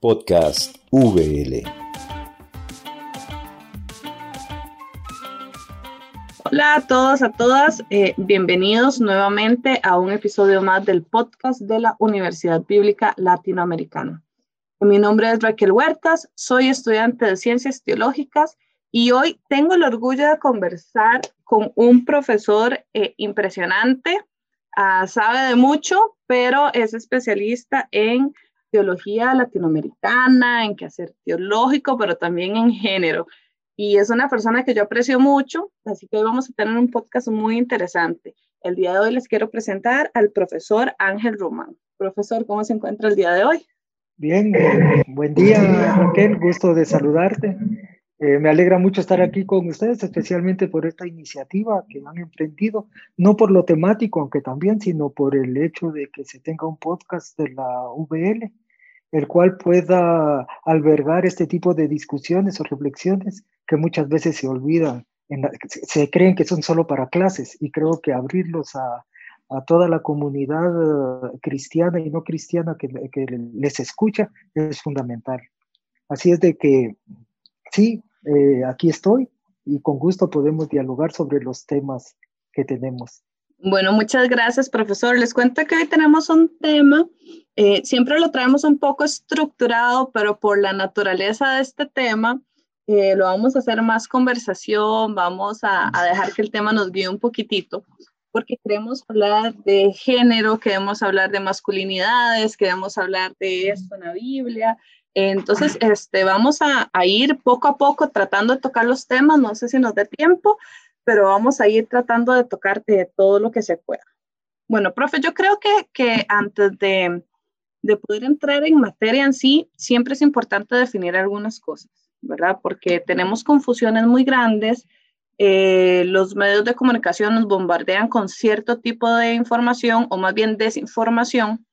Podcast VL. Hola a todos, a todas. Eh, bienvenidos nuevamente a un episodio más del podcast de la Universidad Bíblica Latinoamericana. Mi nombre es Raquel Huertas, soy estudiante de Ciencias Teológicas y hoy tengo el orgullo de conversar con un profesor eh, impresionante, ah, sabe de mucho, pero es especialista en teología latinoamericana, en quehacer teológico, pero también en género. Y es una persona que yo aprecio mucho, así que hoy vamos a tener un podcast muy interesante. El día de hoy les quiero presentar al profesor Ángel Román. Profesor, ¿cómo se encuentra el día de hoy? Bien, buen día Raquel, gusto de saludarte. Eh, me alegra mucho estar aquí con ustedes, especialmente por esta iniciativa que han emprendido, no por lo temático, aunque también, sino por el hecho de que se tenga un podcast de la VL, el cual pueda albergar este tipo de discusiones o reflexiones que muchas veces se olvidan, se creen que son solo para clases y creo que abrirlos a, a toda la comunidad eh, cristiana y no cristiana que, que les escucha es fundamental. Así es de que sí, eh, aquí estoy y con gusto podemos dialogar sobre los temas que tenemos. Bueno, muchas gracias, profesor. Les cuento que hoy tenemos un tema, eh, siempre lo traemos un poco estructurado, pero por la naturaleza de este tema, eh, lo vamos a hacer más conversación, vamos a, a, dejar que el tema nos guíe un poquitito, porque queremos hablar de género, queremos hablar de masculinidades, queremos hablar de esto en la Biblia, entonces, este, vamos a, ir poco a poco tratando de tocar los temas, no sé si nos dé tiempo, pero vamos a ir tratando de tocar todo lo que se pueda. Bueno, profe, yo creo que, que antes de, de poder entrar en materia en sí, siempre es importante definir algunas cosas, ¿verdad? Porque tenemos confusiones muy grandes. Eh, los medios de comunicación nos bombardean con cierto tipo de información o más bien desinformación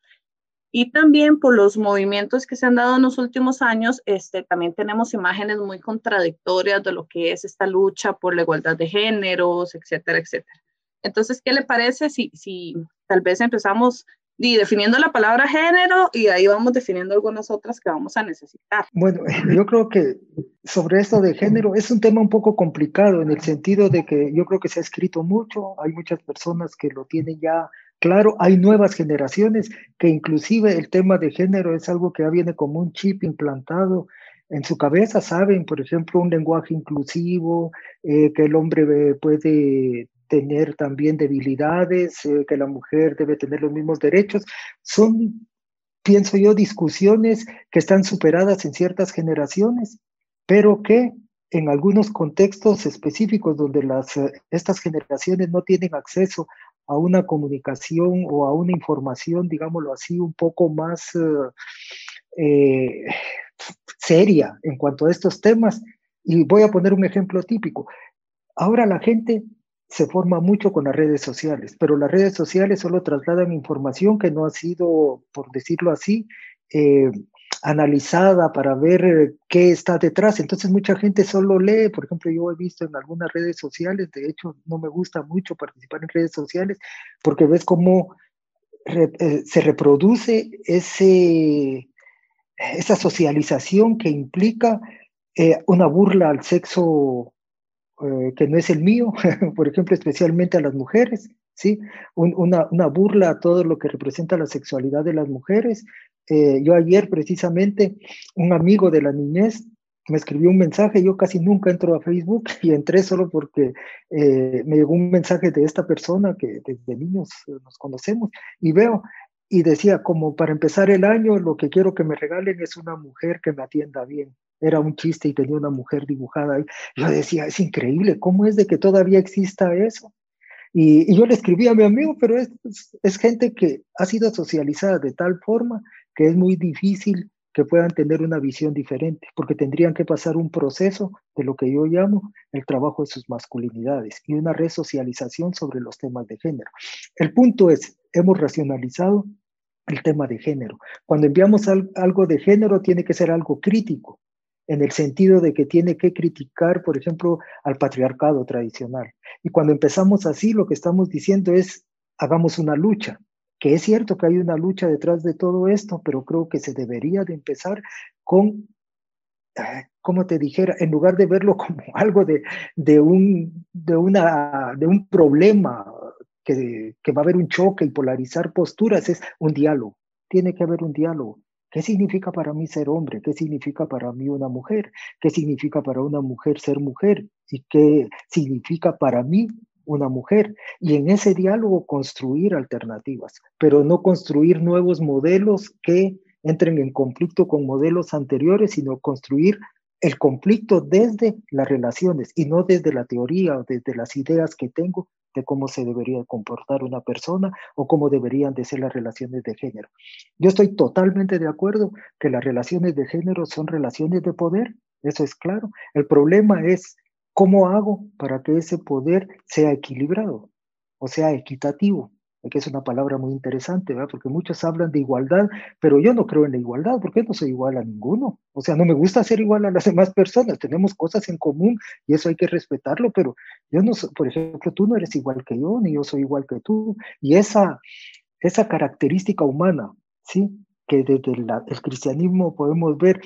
y también por los movimientos que se han dado en los últimos años, este, también tenemos imágenes muy contradictorias de lo que es esta lucha por la igualdad de géneros, etcétera, etcétera. Entonces, ¿qué le parece si, si tal vez empezamos definiendo la palabra género y ahí vamos definiendo algunas otras que vamos a necesitar? Bueno, yo creo que sobre esto de género es un tema un poco complicado en el sentido de que yo creo que se ha escrito mucho, hay muchas personas que lo tienen ya Claro, hay nuevas generaciones que inclusive el tema de género es algo que ya viene como un chip implantado en su cabeza, saben, por ejemplo, un lenguaje inclusivo, eh, que el hombre puede tener también debilidades, eh, que la mujer debe tener los mismos derechos. Son, pienso yo, discusiones que están superadas en ciertas generaciones, pero que en algunos contextos específicos donde las, eh, estas generaciones no tienen acceso a una comunicación o a una información, digámoslo así, un poco más eh, eh, seria en cuanto a estos temas. Y voy a poner un ejemplo típico. Ahora la gente se forma mucho con las redes sociales, pero las redes sociales solo trasladan información que no ha sido, por decirlo así, eh, analizada para ver eh, qué está detrás. Entonces mucha gente solo lee, por ejemplo, yo he visto en algunas redes sociales, de hecho no me gusta mucho participar en redes sociales porque ves cómo eh, se reproduce ese, esa socialización que implica eh, una burla al sexo que no es el mío, por ejemplo, especialmente a las mujeres. ¿sí? una, una, burla a todo lo que representa la sexualidad de las mujeres, eh, yo ayer precisamente, un amigo de la niñez me escribió un mensaje, yo casi nunca entro a Facebook y entré solo porque eh, me llegó un mensaje de esta persona que desde niños eh, nos conocemos y veo y decía como para empezar el año lo que quiero que me regalen es una mujer que me atienda bien. Era un chiste y tenía una mujer dibujada ahí. Yo decía, es increíble, ¿cómo es de que todavía exista eso? Y, yo le escribí a mi amigo, pero es, es gente que ha sido socializada de tal forma que es muy difícil que puedan tener una visión diferente, porque tendrían que pasar un proceso de lo que yo llamo el trabajo de sus masculinidades y una resocialización sobre los temas de género. El punto es, hemos racionalizado el tema de género. Cuando enviamos algo de género, tiene que ser algo crítico, en el sentido de que tiene que criticar, por ejemplo, al patriarcado tradicional. Y cuando empezamos así, lo que estamos diciendo es, hagamos una lucha, que es cierto que hay una lucha detrás de todo esto, pero creo que se debería de empezar con, eh, como te dijera, en lugar de verlo como algo de, de, un, de, una, de un problema, que, que va a haber un choque y polarizar posturas, es un diálogo. Tiene que haber un diálogo. ¿Qué significa para mí ser hombre? ¿Qué significa para mí una mujer? ¿Qué significa para una mujer ser mujer? ¿Y qué significa para mí una mujer? Y en ese diálogo construir alternativas, pero no construir nuevos modelos que entren en conflicto con modelos anteriores, sino construir el conflicto desde las relaciones y no desde la teoría o desde las ideas que tengo de cómo se debería comportar una persona o cómo deberían de ser las relaciones de género. Yo estoy totalmente de acuerdo que las relaciones de género son relaciones de poder, eso es claro. El problema es cómo hago para que ese poder sea equilibrado o sea equitativo que es una palabra muy interesante, ¿verdad? Porque muchos hablan de igualdad, pero yo no creo en la igualdad, porque no soy igual a ninguno. O sea, no me gusta ser igual a las demás personas, tenemos cosas en común y eso hay que respetarlo, pero yo no soy, por ejemplo, tú no eres igual que yo, ni yo soy igual que tú. Y esa, esa característica humana, ¿sí? Que desde el cristianismo podemos ver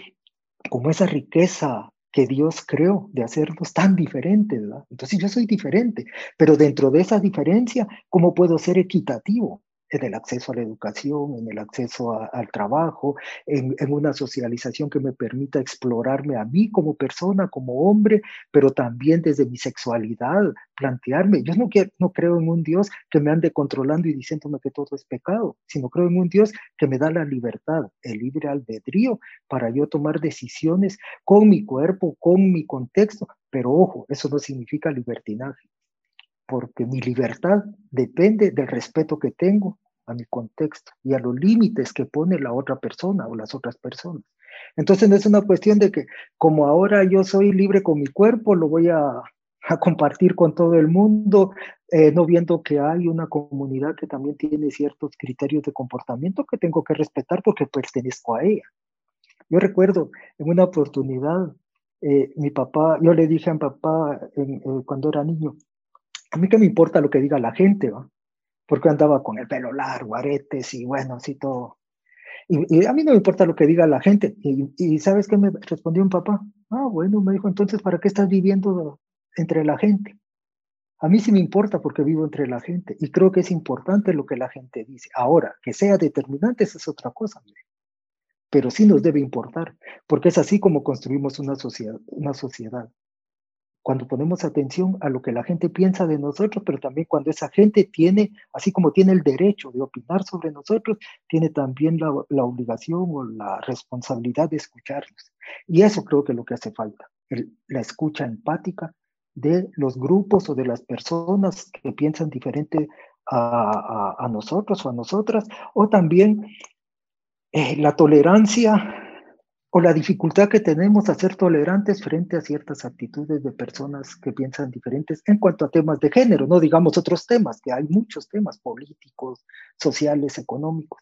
como esa riqueza que Dios creó de hacernos tan diferentes, ¿verdad? Entonces yo soy diferente, pero dentro de esa diferencia, ¿cómo puedo ser equitativo? En el acceso a la educación, en el acceso al trabajo, en, una socialización que me permita explorarme a mí como persona, como hombre, pero también desde mi sexualidad, plantearme. Yo no, quiero, no creo en un Dios que me ande controlando y diciéndome que todo es pecado, sino creo en un Dios que me da la libertad, el libre albedrío para yo tomar decisiones con mi cuerpo, con mi contexto, pero ojo, eso no significa libertinaje porque mi libertad depende del respeto que tengo a mi contexto y a los límites que pone la otra persona o las otras personas. Entonces no es una cuestión de que como ahora yo soy libre con mi cuerpo, lo voy a, compartir con todo el mundo, eh, no viendo que hay una comunidad que también tiene ciertos criterios de comportamiento que tengo que respetar porque pertenezco a ella. Yo recuerdo en una oportunidad, eh, mi papá, yo le dije a mi papá eh, cuando era niño, a mí que me importa lo que diga la gente, ¿va? Porque andaba con el pelo largo, aretes y bueno, así todo. Y, a mí no me importa lo que diga la gente. Y, ¿sabes qué me respondió un papá? Ah, bueno, me dijo, entonces, ¿para qué estás viviendo entre la gente? A mí sí me importa porque vivo entre la gente y creo que es importante lo que la gente dice. Ahora, que sea determinante, esa es otra cosa. Pero sí nos debe importar, porque es así como construimos una sociedad. Una sociedad cuando ponemos atención a lo que la gente piensa de nosotros, pero también cuando esa gente tiene, así como tiene el derecho de opinar sobre nosotros, tiene también la, obligación o la responsabilidad de escucharnos. Y eso creo que es lo que hace falta, la escucha empática de los grupos o de las personas que piensan diferente a, nosotros o a nosotras, o también eh, la tolerancia o la dificultad que tenemos a ser tolerantes frente a ciertas actitudes de personas que piensan diferentes en cuanto a temas de género, no digamos otros temas, que hay muchos temas políticos, sociales, económicos.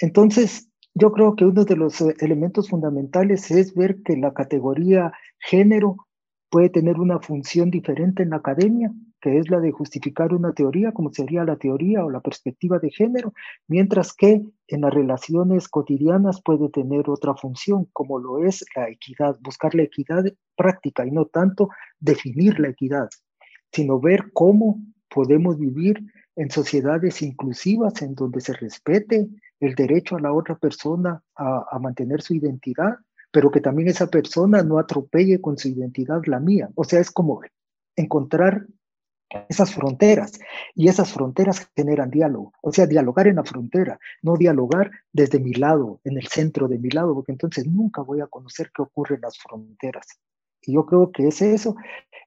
Entonces, yo creo que uno de los eh, elementos fundamentales es ver que la categoría género puede tener una función diferente en la academia, que es la de justificar una teoría, como sería la teoría o la perspectiva de género, mientras que en las relaciones cotidianas puede tener otra función, como lo es la equidad, buscar la equidad práctica y no tanto definir la equidad, sino ver cómo podemos vivir en sociedades inclusivas en donde se respete el derecho a la otra persona a, mantener su identidad pero que también esa persona no atropelle con su identidad la mía. O sea, es como encontrar esas fronteras y esas fronteras generan diálogo, o sea, dialogar en la frontera, no dialogar desde mi lado, en el centro de mi lado, porque entonces nunca voy a conocer qué ocurre en las fronteras. Y yo creo que es eso,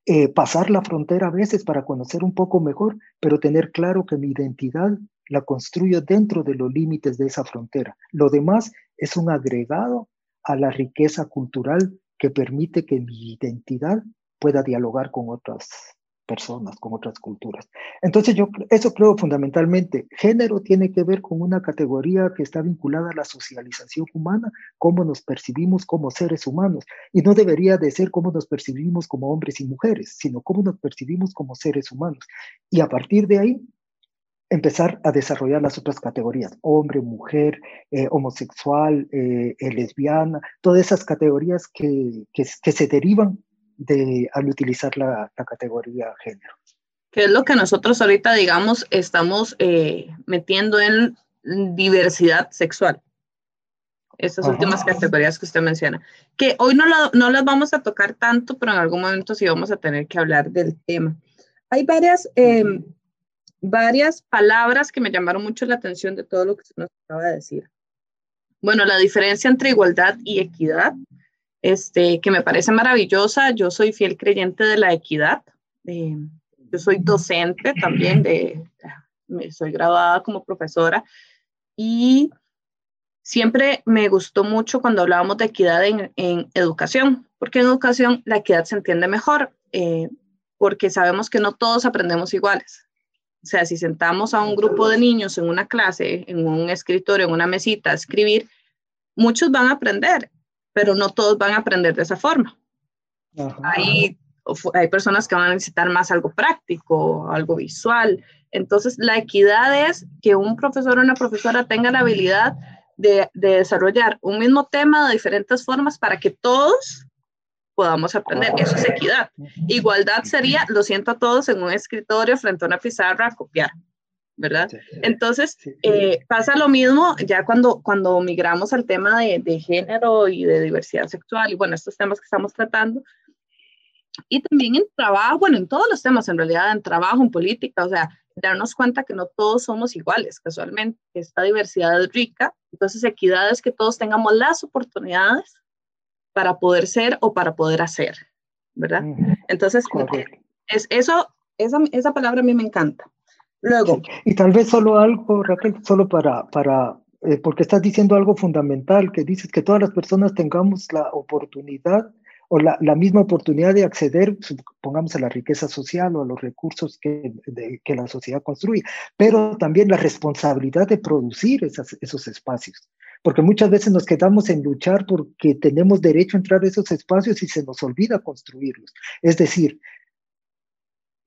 eh, pasar la frontera a veces para conocer un poco mejor, pero tener claro que mi identidad la construyo dentro de los límites de esa frontera. Lo demás es un agregado a la riqueza cultural que permite que mi identidad pueda dialogar con otras personas, con otras culturas. Entonces yo eso creo fundamentalmente. Género tiene que ver con una categoría que está vinculada a la socialización humana, cómo nos percibimos como seres humanos. Y no debería de ser cómo nos percibimos como hombres y mujeres, sino cómo nos percibimos como seres humanos. Y a partir de ahí, empezar a desarrollar las otras categorías, hombre, mujer, eh, homosexual, eh, eh, lesbiana, todas esas categorías que, que, se derivan de, al utilizar la, la, categoría género. ¿Qué es lo que nosotros ahorita, digamos, estamos metiendo en diversidad sexual? Esas últimas categorías que usted menciona, que hoy no, no las vamos a tocar tanto, pero en algún momento sí vamos a tener que hablar del tema. Hay varias varias palabras que me llamaron mucho la atención de todo lo que se nos acaba de decir. Bueno, la diferencia entre igualdad y equidad, este, que me parece maravillosa. Yo soy fiel creyente de la equidad. Eh, yo soy docente también, de, soy graduada como profesora y siempre me gustó mucho cuando hablábamos de equidad en, educación, porque en educación la equidad se entiende mejor, eh, porque sabemos que no todos aprendemos iguales. O sea, si sentamos a un grupo de niños en una clase, en un escritorio, en una mesita a escribir, muchos van a aprender, pero no todos van a aprender de esa forma. Hay, hay personas que van a necesitar más algo práctico, algo visual. Entonces, la equidad es que un profesor o una profesora tenga la habilidad de, de desarrollar un mismo tema de diferentes formas para que todos podamos aprender. Eso es equidad. Igualdad sería, lo siento a todos, en un escritorio frente a una pizarra, copiar, ¿verdad? Entonces, eh, pasa lo mismo ya cuando, cuando migramos al tema de, de, género y de diversidad sexual y bueno, estos temas que estamos tratando. Y también en trabajo, bueno, en todos los temas, en realidad, en trabajo, en política, o sea, darnos cuenta que no todos somos iguales, casualmente, que esta diversidad es rica. Entonces, equidad es que todos tengamos las oportunidades para poder ser o para poder hacer, ¿verdad? Entonces, es, eso, esa, esa palabra a mí me encanta. Luego. Y tal vez solo algo, Raquel, solo para, para eh, porque estás diciendo algo fundamental, que dices que todas las personas tengamos la oportunidad o la, la, misma oportunidad de acceder, supongamos, a la riqueza social o a los recursos que, que la sociedad construye, pero también la responsabilidad de producir esas, esos espacios porque muchas veces nos quedamos en luchar porque tenemos derecho a entrar a esos espacios y se nos olvida construirlos. Es decir,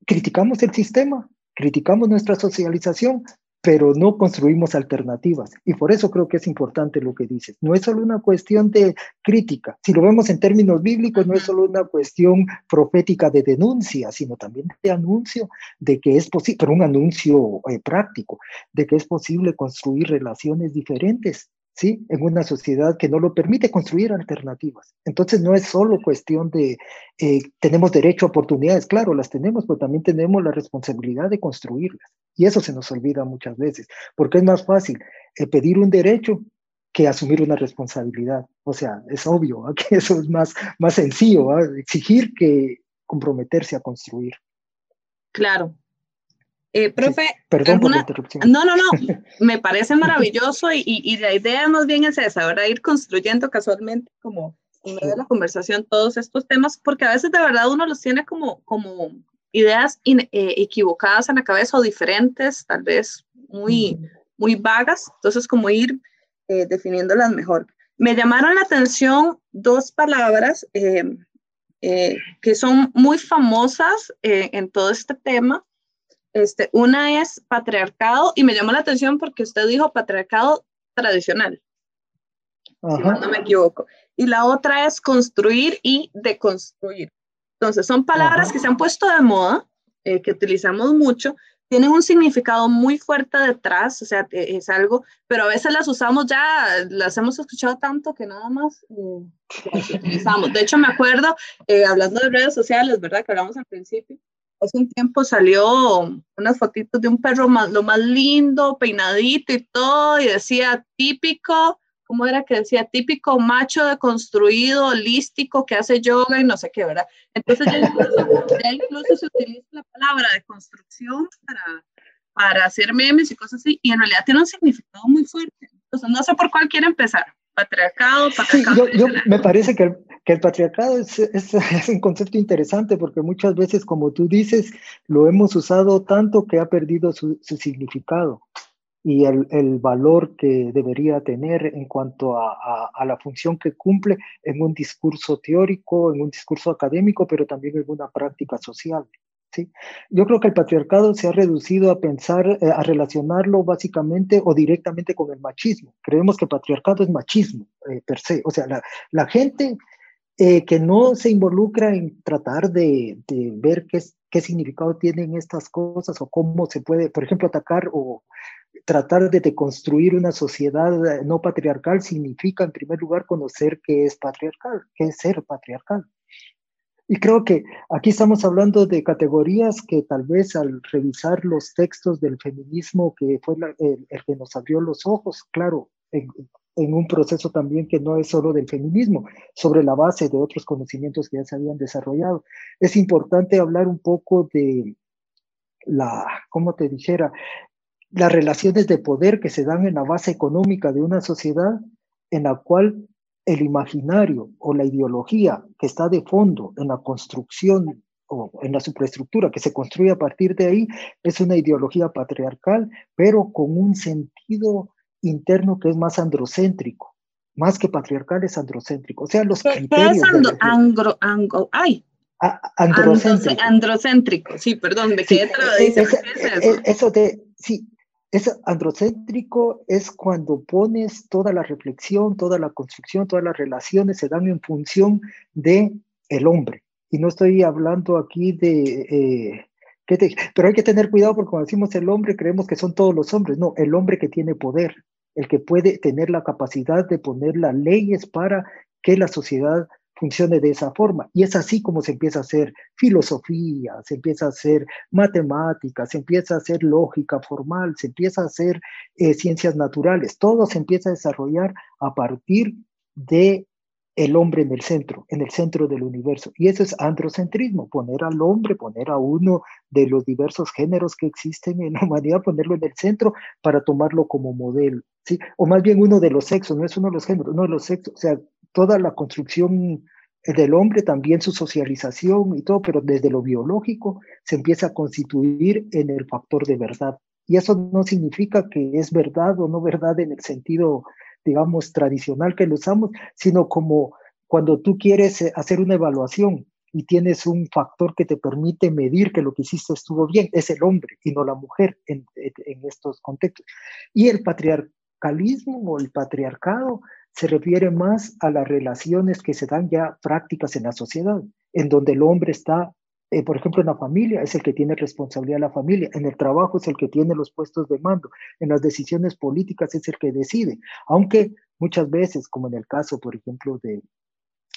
criticamos el sistema, criticamos nuestra socialización, pero no construimos alternativas. Y por eso creo que es importante lo que dices. No es solo una cuestión de crítica. Si lo vemos en términos bíblicos, no es solo una cuestión profética de denuncia, sino también de anuncio de que es posible, pero un anuncio eh, práctico, de que es posible construir relaciones diferentes ¿sí? En una sociedad que no lo permite construir alternativas. Entonces no es solo cuestión de, eh, tenemos derecho a oportunidades, claro, las tenemos, pero también tenemos la responsabilidad de construirlas. Y eso se nos olvida muchas veces, porque es más fácil eh, pedir un derecho que asumir una responsabilidad. O sea, es obvio que eso es más, más sencillo, exigir que comprometerse a construir. Claro, eh, profe, perdón por la interrupción. No, no, no, me parece maravilloso y, y, la idea más bien es esa, ¿verdad? Ir construyendo casualmente como en medio de la conversación todos estos temas, porque a veces de verdad uno los tiene como, como ideas eh, equivocadas en la cabeza o diferentes, tal vez muy, muy vagas, entonces como ir eh, definiéndolas mejor. Me llamaron la atención dos palabras eh, que son muy famosas en todo este tema este, una es patriarcado y me llamó la atención porque usted dijo patriarcado tradicional, si no me equivoco. Y la otra es construir y deconstruir. Entonces, son palabras que se han puesto de moda, eh, que utilizamos mucho, tienen un significado muy fuerte detrás, o sea, e, es algo, pero a veces las usamos ya, las hemos escuchado tanto que nada más eh, las utilizamos. De hecho, me acuerdo, eh, hablando de redes sociales, ¿verdad? Que hablamos al principio, hace un tiempo salió unas fotitos de un perro más, lo más lindo, peinadito y todo, y decía típico, ¿cómo era que decía? Típico macho deconstruido, holístico, que hace yoga y no sé qué, ¿verdad? Entonces ya incluso, se utiliza la palabra de construcción para, para hacer memes y cosas así, y en realidad tiene un significado muy fuerte. Entonces no sé por cuál quiere empezar patriarcado, patriarcado. yo, me parece que el, que el patriarcado es, es, es, un concepto interesante porque muchas veces, como tú dices, lo hemos usado tanto que ha perdido su, su significado y el, el, valor que debería tener en cuanto a, a, a, la función que cumple en un discurso teórico, en un discurso académico, pero también en una práctica social. ¿Sí? Yo creo que el patriarcado se ha reducido a pensar, eh, a relacionarlo básicamente o directamente con el machismo. Creemos que patriarcado es machismo eh, per se. O sea, la, gente eh, que no se involucra en tratar de, ver qué, qué significado tienen estas cosas o cómo se puede, por ejemplo, atacar o tratar de deconstruir una sociedad no patriarcal significa, en primer lugar, conocer qué es patriarcal, qué es ser patriarcal. Y creo que aquí estamos hablando de categorías que tal vez al revisar los textos del feminismo, que fue el, que nos abrió los ojos, claro, en, en, un proceso también que no es solo del feminismo, sobre la base de otros conocimientos que ya se habían desarrollado. Es importante hablar un poco de la, ¿cómo te dijera? Las relaciones de poder que se dan en la base económica de una sociedad en la cual el imaginario o la ideología que está de fondo en la construcción o en la superestructura que se construye a partir de ahí es una ideología patriarcal, pero con un sentido interno que es más androcéntrico, más que patriarcal es androcéntrico. O sea, los ¿Qué, criterios... es andro, angro, ay, androcéntrico. androcéntrico. sí, perdón, ¿de qué sí, dice? eso? eso de, sí, es androcéntrico es cuando pones toda la reflexión, toda la construcción, todas las relaciones se dan en función de el hombre. Y no estoy hablando aquí de... Eh, pero hay que tener cuidado porque cuando decimos el hombre creemos que son todos los hombres. No, el hombre que tiene poder, el que puede tener la capacidad de poner las leyes para que la sociedad funcione de esa forma. Y es así como se empieza a hacer filosofía, se empieza a hacer matemáticas, se empieza a hacer lógica formal, se empieza a hacer eh, ciencias naturales. Todo se empieza a desarrollar a partir de el hombre en el centro, en el centro del universo. Y eso es androcentrismo, poner al hombre, poner a uno de los diversos géneros que existen en la humanidad, ponerlo en el centro para tomarlo como modelo. ¿sí? O más bien uno de los sexos, no es uno de los géneros, no de los sexos, o sea, toda la construcción del hombre, también su socialización y todo, pero desde lo biológico se empieza a constituir en el factor de verdad. Y eso no significa que es verdad o no verdad en el sentido, digamos, tradicional que lo usamos, sino como cuando tú quieres eh, hacer una evaluación y tienes un factor que te permite medir que lo que hiciste estuvo bien, es el hombre y no la mujer en, en estos contextos. Y el patriarcalismo o el patriarcado se refiere más a las relaciones que se dan ya prácticas en la sociedad, en donde el hombre está, eh, por ejemplo, en la familia es el que tiene responsabilidad de la familia, en el trabajo es el que tiene los puestos de mando, en las decisiones políticas es el que decide, aunque muchas veces, como en el caso, por ejemplo, de,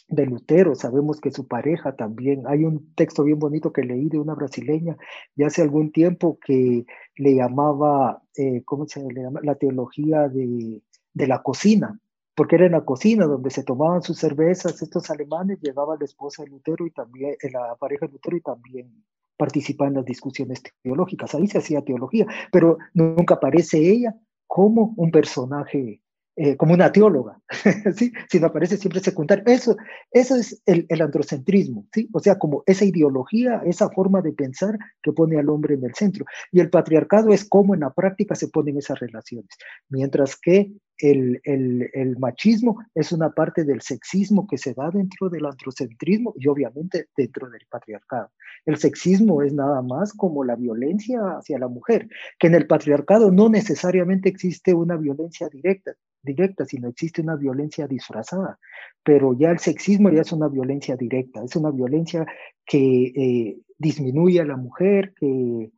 de Lutero, sabemos que su pareja también, hay un texto bien bonito que leí de una brasileña ya hace algún tiempo que le llamaba, eh, ¿cómo se llama? La teología de, de la cocina, porque era en la cocina donde se tomaban sus cervezas estos alemanes, llegaba la esposa de Lutero y también eh, la pareja de Lutero y también participaba en las discusiones teológicas. Ahí se hacía teología, pero nunca aparece ella como un personaje eh, como una teóloga, ¿sí? sino aparece siempre secundario. Eso, eso es el, el, androcentrismo, ¿sí? o sea, como esa ideología, esa forma de pensar que pone al hombre en el centro. Y el patriarcado es cómo en la práctica se ponen esas relaciones, mientras que el, el, machismo es una parte del sexismo que se da dentro del androcentrismo y obviamente dentro del patriarcado. El sexismo es nada más como la violencia hacia la mujer, que en el patriarcado no necesariamente existe una violencia directa, directa, sino existe una violencia disfrazada. Pero ya el sexismo ya es una violencia directa, es una violencia que eh, disminuye a la mujer, que,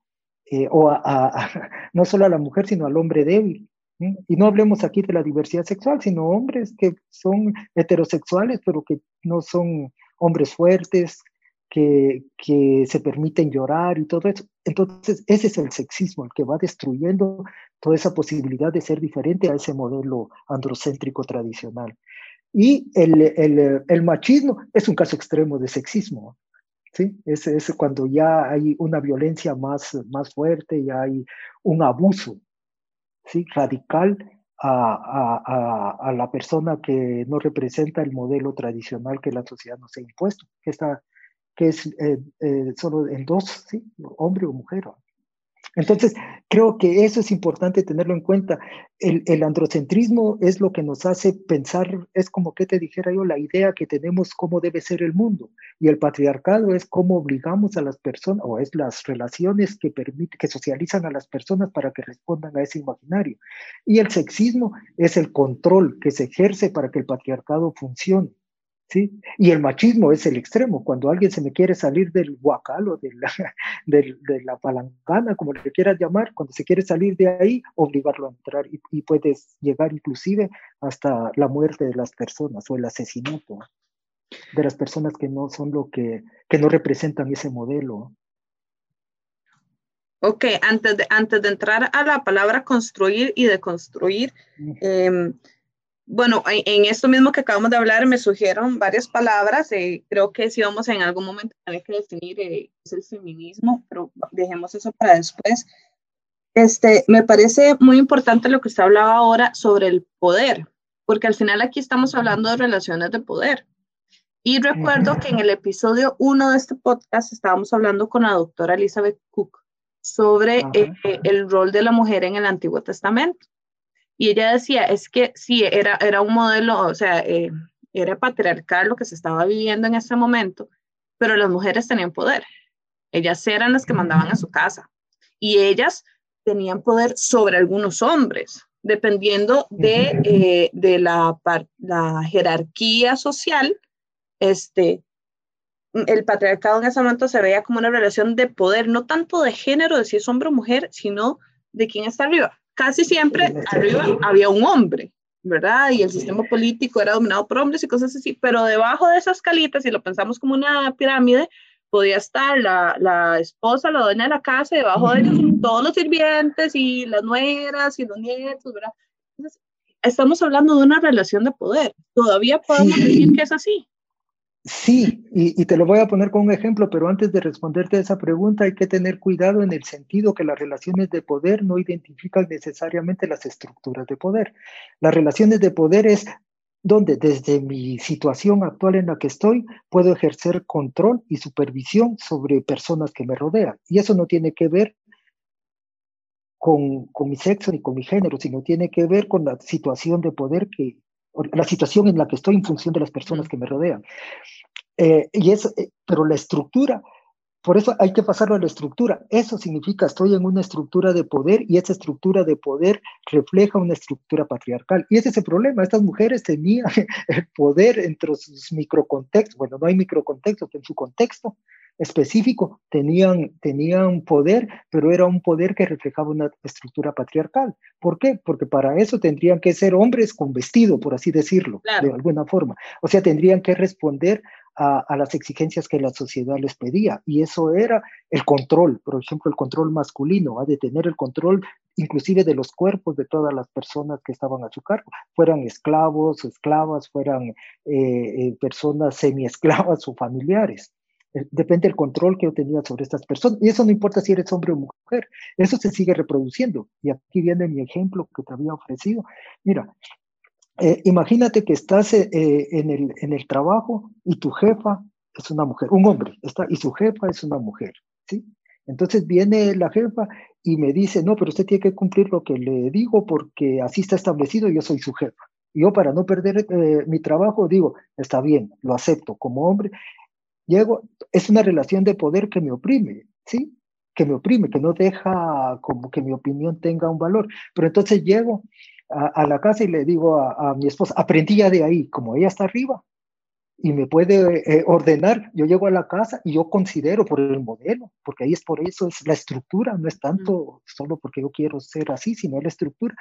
eh, o a, no solo a la mujer, sino al hombre débil. Y no hablemos aquí de la diversidad sexual, sino hombres que son heterosexuales, pero que no son hombres fuertes, que, que, se permiten llorar y todo eso. Entonces, ese es el sexismo, el que va destruyendo toda esa posibilidad de ser diferente a ese modelo androcéntrico tradicional. Y el, el, el machismo es un caso extremo de sexismo. ¿sí? Es, es cuando ya hay una violencia más, más fuerte, ya hay un abuso ¿sí? radical a, a, a, la persona que no representa el modelo tradicional que la sociedad nos ha impuesto, que, está, que es eh, eh, solo en dos, ¿sí? hombre o mujer. Entonces, creo que eso es importante tenerlo en cuenta. El, androcentrismo es lo que nos hace pensar, es como que te dijera yo, la idea que tenemos cómo debe ser el mundo. Y el patriarcado es cómo obligamos a las personas, o es las relaciones que, permite, que socializan a las personas para que respondan a ese imaginario. Y el sexismo es el control que se ejerce para que el patriarcado funcione. ¿Sí? Y el machismo es el extremo, cuando alguien se me quiere salir del guacal o de la, de, la palancana, como le quieras llamar, cuando se quiere salir de ahí, obligarlo a entrar y, y, puedes llegar inclusive hasta la muerte de las personas o el asesinato de las personas que no son lo que, que no representan ese modelo. Ok, antes de, antes de entrar a la palabra construir y deconstruir, eh, bueno, en, esto mismo que acabamos de hablar me surgieron varias palabras. Eh, creo que si vamos en algún momento a tener que definir eh, es el feminismo, pero dejemos eso para después. Este, me parece muy importante lo que usted hablaba ahora sobre el poder, porque al final aquí estamos hablando de relaciones de poder. Y recuerdo que en el episodio 1 de este podcast estábamos hablando con la doctora Elizabeth Cook sobre eh, el rol de la mujer en el Antiguo Testamento. Y ella decía, es que sí, era, era un modelo, o sea, eh, era patriarcal lo que se estaba viviendo en ese momento, pero las mujeres tenían poder. Ellas eran las que mandaban a su casa y ellas tenían poder sobre algunos hombres, dependiendo de, eh, de la, la, jerarquía social. Este, el patriarcado en ese momento se veía como una relación de poder, no tanto de género, de si es hombre o mujer, sino de quién está arriba casi siempre arriba había un hombre, ¿verdad? Y el sistema político era dominado por hombres y cosas así, pero debajo de esas calitas, si lo pensamos como una pirámide, podía estar la, la esposa, la dueña de la casa, y debajo de ellos todos los sirvientes y las nueras y los nietos, ¿verdad? Entonces, estamos hablando de una relación de poder. Todavía podemos decir que es así. Sí, y, te lo voy a poner con un ejemplo, pero antes de responderte a esa pregunta hay que tener cuidado en el sentido que las relaciones de poder no identifican necesariamente las estructuras de poder. Las relaciones de poder es donde desde mi situación actual en la que estoy puedo ejercer control y supervisión sobre personas que me rodean. Y eso no tiene que ver con, con mi sexo ni con mi género, sino tiene que ver con la situación de poder que, la situación en la que estoy en función de las personas que me rodean. Eh, y eso, eh, pero la estructura, por eso hay que pasarlo a la estructura. Eso significa estoy en una estructura de poder y esa estructura de poder refleja una estructura patriarcal. Y ese es el problema. Estas mujeres tenían el poder entre sus microcontextos. Bueno, no hay microcontextos, en su contexto específico tenían, tenían poder, pero era un poder que reflejaba una estructura patriarcal. ¿Por qué? Porque para eso tendrían que ser hombres con vestido, por así decirlo, de alguna forma. O sea, tendrían que responder a, las exigencias que la sociedad les pedía. Y eso era el control, por ejemplo, el control masculino, de tener el control inclusive de los cuerpos de todas las personas que estaban a su cargo, fueran esclavos esclavas, fueran eh, eh, personas semi-esclavas o familiares. Eh, depende del control que yo tenía sobre estas personas. Y eso no importa si eres hombre o mujer, eso se sigue reproduciendo. Y aquí viene mi ejemplo que te había ofrecido. Mira, eh, imagínate que estás eh, en, el, en el trabajo y tu jefa es una mujer, un hombre, está, y su jefa es una mujer, ¿sí? Entonces viene la jefa y me dice, no, pero usted tiene que cumplir lo que le digo porque así está establecido, yo soy su jefa. Yo para no perder mi trabajo digo, está bien, lo acepto como hombre Llego, es una relación de poder que me oprime, ¿sí? Que me oprime, que no deja como que mi opinión tenga un valor. Pero entonces llego a, la casa y le digo a, mi esposa, aprendí ya de ahí, como ella está arriba y me puede eh, ordenar, yo llego a la casa y yo considero por el modelo, porque ahí es por eso, es la estructura, no es tanto solo porque yo quiero ser así, sino la estructura.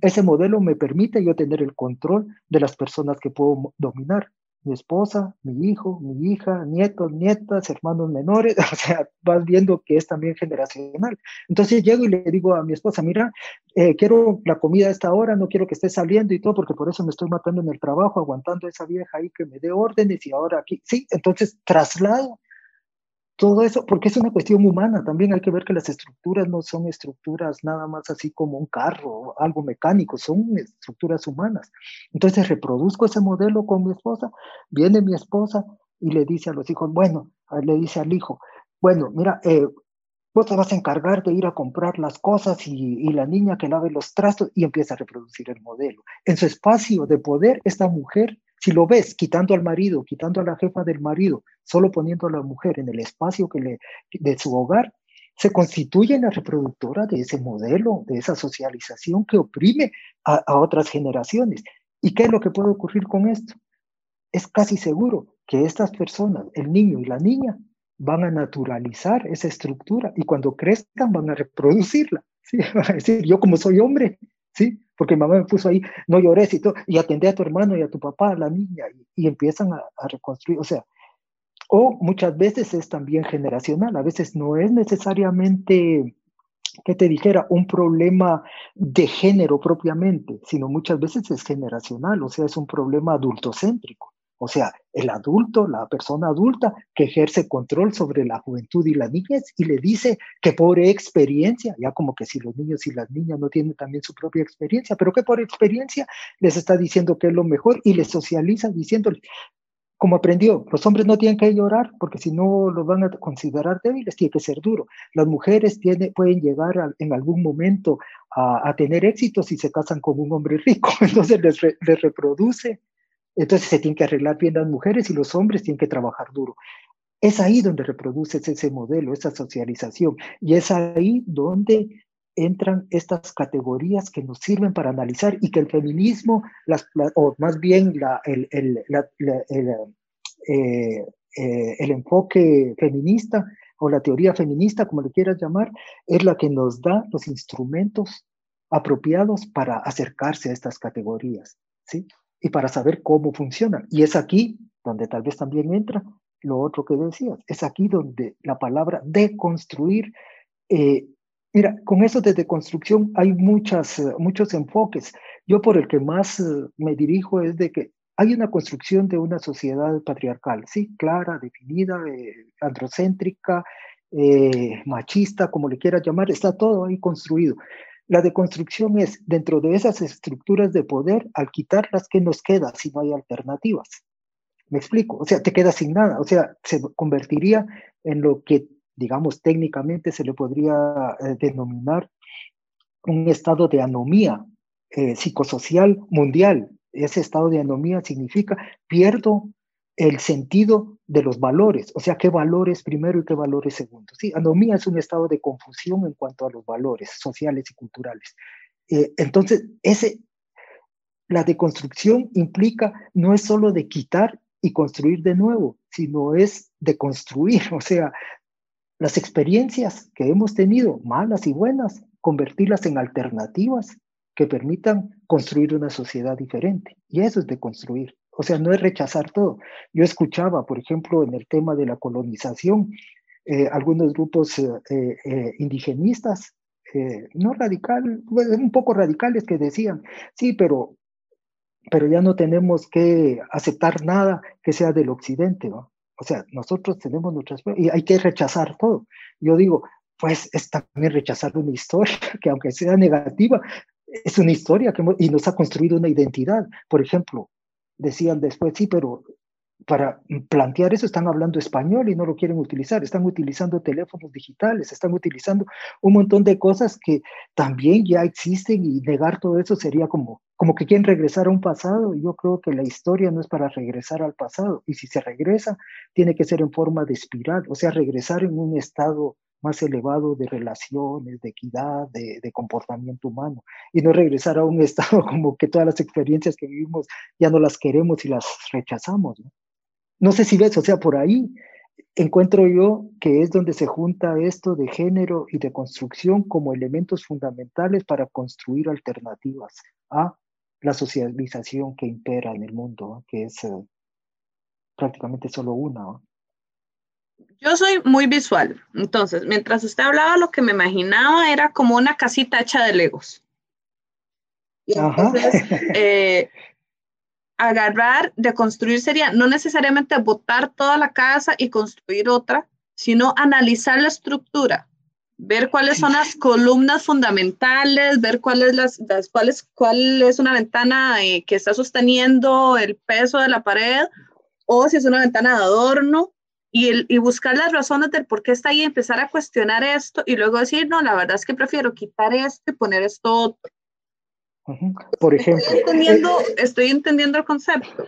ese modelo me permite yo tener el control de las personas que puedo dominar mi esposa, mi hijo, mi hija, nietos, nietas, hermanos menores, o sea, vas viendo que es también generacional. Entonces llego y le digo a mi esposa, mira, eh, quiero la comida a esta hora, no quiero que esté saliendo y todo, porque por eso me estoy matando en el trabajo, aguantando a esa vieja ahí que me dé órdenes y ahora aquí, sí, entonces traslado todo eso, porque es una cuestión humana, también hay que ver que las estructuras no son estructuras nada más así como un carro o algo mecánico, son estructuras humanas. Entonces reproduzco ese modelo con mi esposa, viene mi esposa y le dice a los hijos, bueno, le dice al hijo, bueno, mira, eh, vos te vas a encargar de ir a comprar las cosas y, y, la niña que lave los trastos y empieza a reproducir el modelo. En su espacio de poder, esta mujer, si lo ves, quitando al marido, quitando a la jefa del marido, solo poniendo a la mujer en el espacio que le, de su hogar, se constituye en la reproductora de ese modelo, de esa socialización que oprime a, otras generaciones. ¿Y qué es lo que puede ocurrir con esto? Es casi seguro que estas personas, el niño y la niña, van a naturalizar esa estructura y cuando crezcan van a reproducirla. ¿sí? Van a decir, yo como soy hombre, ¿sí? porque mamá me puso ahí, no llores y todo, y atendé a tu hermano y a tu papá, a la niña, y, empiezan a, reconstruir. O sea, o muchas veces es también generacional, a veces no es necesariamente, que te dijera, un problema de género propiamente, sino muchas veces es generacional, o sea, es un problema adultocéntrico. O sea, el adulto, la persona adulta que ejerce control sobre la juventud y la niñez y le dice que por experiencia, ya como que si los niños y las niñas no tienen también su propia experiencia, pero que por experiencia les está diciendo que es lo mejor y les socializa diciéndole, como aprendió, los hombres no tienen que llorar porque si no los van a considerar débiles, tiene que ser duro. Las mujeres tiene, pueden llegar en algún momento a, tener éxito si se casan con un hombre rico, entonces les, re, les reproduce entonces se tiene que arreglar bien las mujeres y los hombres tienen que trabajar duro. Es ahí donde reproduces ese modelo, esa socialización. Y es ahí donde entran estas categorías que nos sirven para analizar y que el feminismo, las, o más bien la, el, el, la, la, el, eh, eh, el enfoque feminista o la teoría feminista, como le quieras llamar, es la que nos da los instrumentos apropiados para acercarse a estas categorías. ¿sí? y para saber cómo funcionan. Y es aquí donde tal vez también entra lo otro que decías, es aquí donde la palabra deconstruir, eh, mira, con eso de deconstrucción hay muchas, uh, muchos enfoques. Yo por el que más uh, me dirijo es de que hay una construcción de una sociedad patriarcal, sí, clara, definida, eh, androcéntrica, eh, machista, como le quieras llamar, está todo ahí construido. La deconstrucción es, dentro de esas estructuras de poder, al quitarlas, ¿qué nos queda si no hay alternativas? Me explico, o sea, te queda sin nada, o sea, se convertiría en lo que, digamos, técnicamente se le podría eh, denominar un estado de anomía eh, psicosocial mundial. Ese estado de anomía significa pierdo el sentido de los valores, o sea, qué valores primero y qué valores segundo. Sí, anomía es un estado de confusión en cuanto a los valores sociales y culturales. Eh, entonces, ese, la deconstrucción implica no es solo de quitar y construir de nuevo, sino es de construir, o sea, las experiencias que hemos tenido, malas y buenas, convertirlas en alternativas que permitan construir una sociedad diferente. Y eso es de construir. O sea, no es rechazar todo. Yo escuchaba, por ejemplo, en el tema de la colonización, eh, algunos grupos eh, eh, indigenistas, no radical, un poco radicales, que decían, sí, pero, pero ya no tenemos que aceptar nada que sea del occidente, ¿no? O sea, nosotros tenemos nuestras... y hay que rechazar todo. Yo digo, pues es también rechazar una historia que aunque sea negativa, es una historia que y nos ha construido una identidad. Por ejemplo, decían después, sí, pero para plantear eso están hablando español y no lo quieren utilizar, están utilizando teléfonos digitales, están utilizando un montón de cosas que también ya existen y negar todo eso sería como, como que quieren regresar a un pasado. Yo creo que la historia no es para regresar al pasado y si se regresa, tiene que ser en forma de espiral, o sea, regresar en un estado más elevado de relaciones, de equidad, de, comportamiento humano, y no regresar a un estado como que todas las experiencias que vivimos ya no las queremos y las rechazamos. No sé si ves, o sea, por ahí encuentro yo que es donde se junta esto de género y de construcción como elementos fundamentales para construir alternativas a la socialización que impera en el mundo, que es uh, prácticamente solo una. ¿no? Yo soy muy visual, entonces, mientras usted hablaba, lo que me imaginaba era como una casita hecha de legos. Y entonces, eh, agarrar, de construir sería no necesariamente botar toda la casa y construir otra, sino analizar la estructura, ver cuáles son las columnas fundamentales, ver cuál es, las, las cuáles, cuál es una ventana eh, que está sosteniendo el peso de la pared, o si es una ventana de adorno, y, el, y buscar las razones del por qué está ahí, empezar a cuestionar esto y luego decir, no, la verdad es que prefiero quitar esto y poner esto otro. Por ejemplo. Estoy entendiendo, estoy entendiendo el concepto.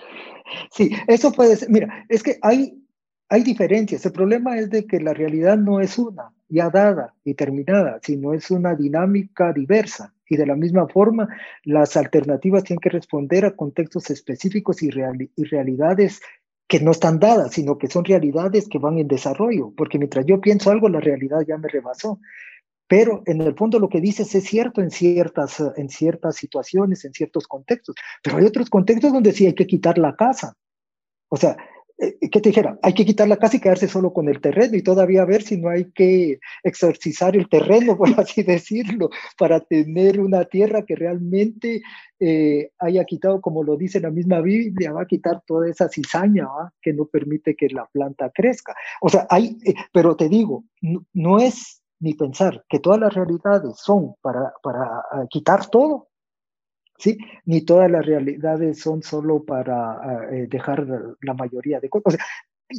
Sí, eso puede ser. Mira, es que hay, hay diferencias. El problema es de que la realidad no es una, ya dada y terminada, sino es una dinámica diversa. Y de la misma forma, las alternativas tienen que responder a contextos específicos y, y realidades que no están dadas, sino que son realidades que van en desarrollo, porque mientras yo pienso algo, la realidad ya me rebasó. Pero en el fondo lo que dices es cierto en ciertas, en ciertas situaciones, en ciertos contextos, pero hay otros contextos donde sí hay que quitar la casa. O sea, eh, ¿qué te dijera? Hay que quitar la casa y quedarse solo con el terreno y todavía ver si no hay que exorcizar el terreno, por así decirlo, para tener una tierra que realmente eh, haya quitado, como lo dice la misma Biblia, va a quitar toda esa cizaña que no permite que la planta crezca. O sea, hay, eh, pero te digo, no, es ni pensar que todas las realidades son para, para quitar todo, ¿sí? Ni todas las realidades son solo para ah, eh, dejar la mayoría de cosas.